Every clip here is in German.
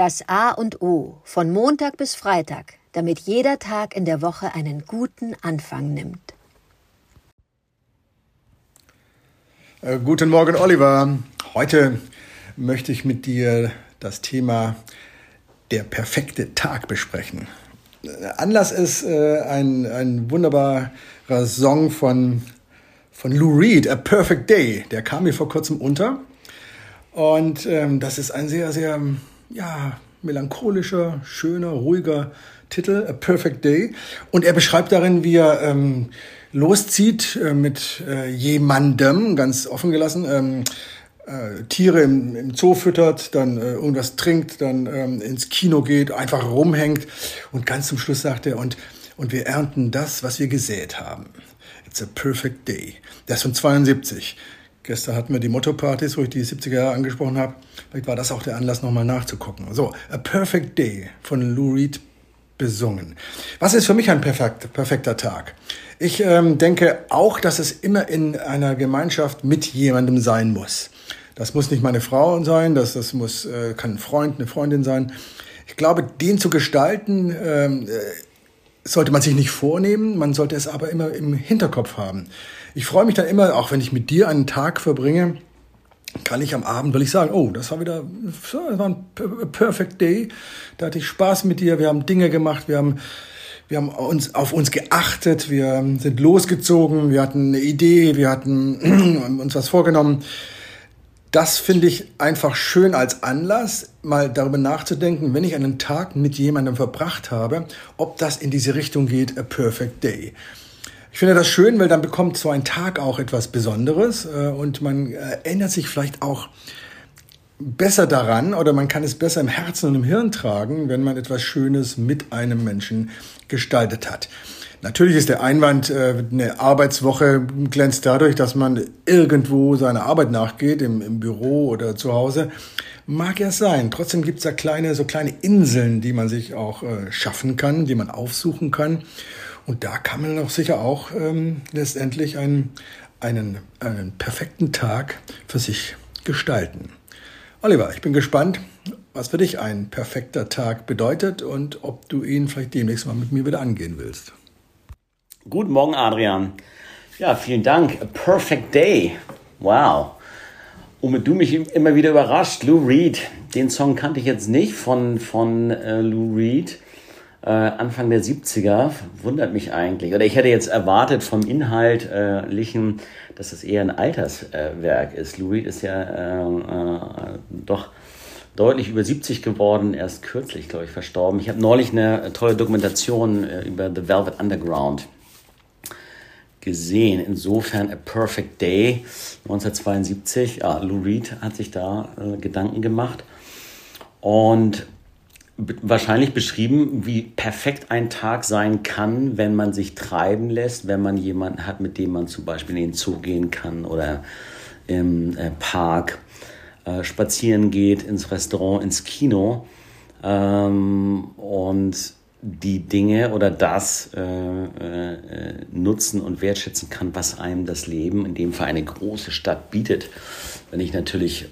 Das A und O von Montag bis Freitag, damit jeder Tag in der Woche einen guten Anfang nimmt. Äh, guten Morgen, Oliver. Heute möchte ich mit dir das Thema der perfekte Tag besprechen. Anlass ist äh, ein, ein wunderbarer Song von, von Lou Reed, A Perfect Day. Der kam mir vor kurzem unter. Und ähm, das ist ein sehr, sehr ja, melancholischer, schöner, ruhiger Titel, A Perfect Day. Und er beschreibt darin, wie er ähm, loszieht äh, mit äh, jemandem, ganz offen gelassen, ähm, äh, Tiere im, im Zoo füttert, dann äh, irgendwas trinkt, dann ähm, ins Kino geht, einfach rumhängt und ganz zum Schluss sagt er, und, und wir ernten das, was wir gesät haben. It's a perfect day. Das ist von 72. Gestern hatten wir die Motto-Partys, wo ich die 70er Jahre angesprochen habe. Vielleicht war das auch der Anlass, nochmal nachzugucken. So, A Perfect Day von Lou Reed besungen. Was ist für mich ein perfekt, perfekter Tag? Ich ähm, denke auch, dass es immer in einer Gemeinschaft mit jemandem sein muss. Das muss nicht meine Frau sein, das, das muss, äh, kann ein Freund, eine Freundin sein. Ich glaube, den zu gestalten, ähm, äh, sollte man sich nicht vornehmen, man sollte es aber immer im Hinterkopf haben. Ich freue mich dann immer, auch wenn ich mit dir einen Tag verbringe, kann ich am Abend, will ich sagen, oh, das war wieder, das war ein perfect day. Da hatte ich Spaß mit dir, wir haben Dinge gemacht, wir haben, wir haben uns auf uns geachtet, wir sind losgezogen, wir hatten eine Idee, wir hatten uns was vorgenommen das finde ich einfach schön als Anlass, mal darüber nachzudenken, wenn ich einen Tag mit jemandem verbracht habe, ob das in diese Richtung geht, a perfect day. Ich finde das schön, weil dann bekommt so ein Tag auch etwas Besonderes äh, und man äh, erinnert sich vielleicht auch besser daran oder man kann es besser im Herzen und im Hirn tragen, wenn man etwas Schönes mit einem Menschen gestaltet hat. Natürlich ist der Einwand, äh, eine Arbeitswoche glänzt dadurch, dass man irgendwo seiner Arbeit nachgeht, im, im Büro oder zu Hause. Mag ja sein. Trotzdem gibt es da kleine, so kleine Inseln, die man sich auch äh, schaffen kann, die man aufsuchen kann. Und da kann man auch sicher auch ähm, letztendlich einen, einen, einen perfekten Tag für sich gestalten. Oliver, ich bin gespannt, was für dich ein perfekter Tag bedeutet und ob du ihn vielleicht demnächst mal mit mir wieder angehen willst. Guten Morgen, Adrian. Ja, vielen Dank. A perfect day. Wow. Womit du mich immer wieder überrascht. Lou Reed. Den Song kannte ich jetzt nicht von, von äh, Lou Reed. Äh, Anfang der 70er. Wundert mich eigentlich. Oder ich hätte jetzt erwartet vom Inhaltlichen, äh, dass es eher ein Alterswerk ist. Lou Reed ist ja äh, äh, doch deutlich über 70 geworden, erst kürzlich, glaube ich, verstorben. Ich habe neulich eine tolle Dokumentation äh, über The Velvet Underground gesehen. Insofern A Perfect Day 1972. Ja, Lou Reed hat sich da äh, Gedanken gemacht und wahrscheinlich beschrieben, wie perfekt ein Tag sein kann, wenn man sich treiben lässt, wenn man jemanden hat, mit dem man zum Beispiel in den Zoo gehen kann oder im äh, Park äh, spazieren geht, ins Restaurant, ins Kino. Ähm, und die Dinge oder das äh, äh, nutzen und wertschätzen kann, was einem das Leben, in dem Fall eine große Stadt, bietet. Wenn ich natürlich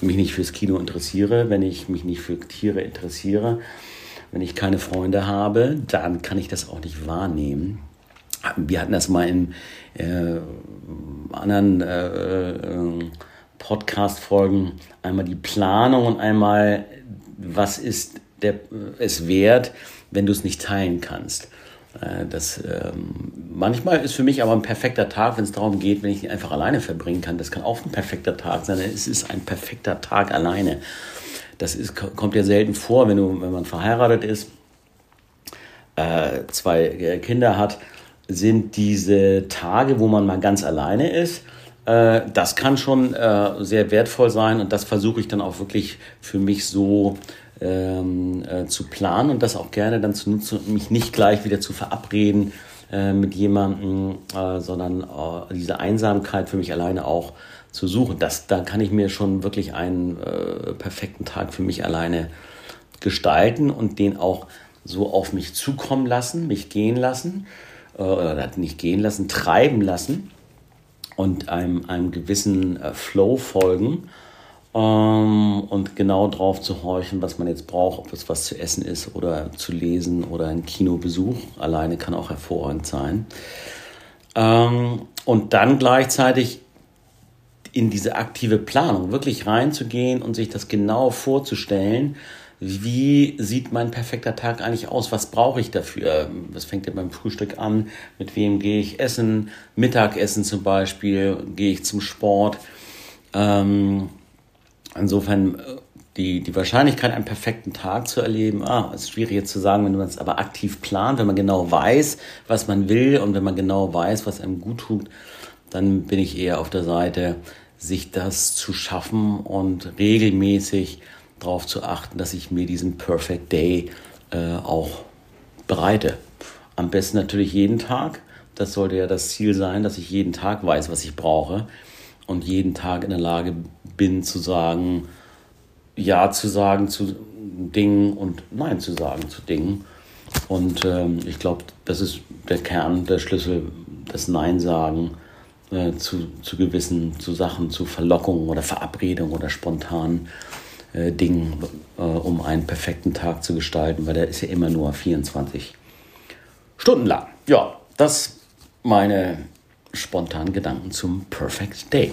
mich nicht fürs Kino interessiere, wenn ich mich nicht für Tiere interessiere, wenn ich keine Freunde habe, dann kann ich das auch nicht wahrnehmen. Wir hatten das mal in äh, anderen äh, äh Podcast-Folgen, einmal die Planung und einmal, was ist der, es wert, wenn du es nicht teilen kannst. Äh, das, ähm, manchmal ist für mich aber ein perfekter Tag, wenn es darum geht, wenn ich ihn einfach alleine verbringen kann. Das kann auch ein perfekter Tag sein. Es ist ein perfekter Tag alleine. Das ist, kommt ja selten vor, wenn, du, wenn man verheiratet ist, äh, zwei äh, Kinder hat, sind diese Tage, wo man mal ganz alleine ist. Äh, das kann schon äh, sehr wertvoll sein und das versuche ich dann auch wirklich für mich so ähm, äh, zu planen und das auch gerne dann zu nutzen und mich nicht gleich wieder zu verabreden äh, mit jemandem, äh, sondern äh, diese Einsamkeit für mich alleine auch zu suchen. Das, da kann ich mir schon wirklich einen perfekten Tag für mich alleine gestalten und den auch so auf mich zukommen lassen, mich gehen lassen, oder nicht gehen lassen, treiben lassen und einem, einem gewissen Flow folgen ähm, und genau drauf zu horchen, was man jetzt braucht, ob es was zu essen ist oder zu lesen oder ein Kinobesuch. Alleine kann auch hervorragend sein. Ähm, und dann gleichzeitig in diese aktive Planung wirklich reinzugehen und sich das genau vorzustellen. Wie sieht mein perfekter Tag eigentlich aus? Was brauche ich dafür? Was fängt denn beim Frühstück an? Mit wem gehe ich essen? Mittagessen zum Beispiel? Gehe ich zum Sport? Ähm, insofern äh, die, die Wahrscheinlichkeit, einen perfekten Tag zu erleben, ah, ist schwierig jetzt zu sagen, wenn man es aber aktiv plant, wenn man genau weiß, was man will und wenn man genau weiß, was einem gut tut, dann bin ich eher auf der Seite, sich das zu schaffen und regelmäßig darauf zu achten, dass ich mir diesen Perfect Day äh, auch bereite. Am besten natürlich jeden Tag. Das sollte ja das Ziel sein, dass ich jeden Tag weiß, was ich brauche und jeden Tag in der Lage bin zu sagen, Ja zu sagen zu Dingen und Nein zu sagen zu Dingen. Und ähm, ich glaube, das ist der Kern, der Schlüssel, das Nein sagen äh, zu, zu gewissen zu Sachen, zu Verlockungen oder Verabredungen oder spontanen äh, Dingen, äh, um einen perfekten Tag zu gestalten, weil der ist ja immer nur 24 Stunden lang. Ja, das meine spontanen Gedanken zum Perfect Day.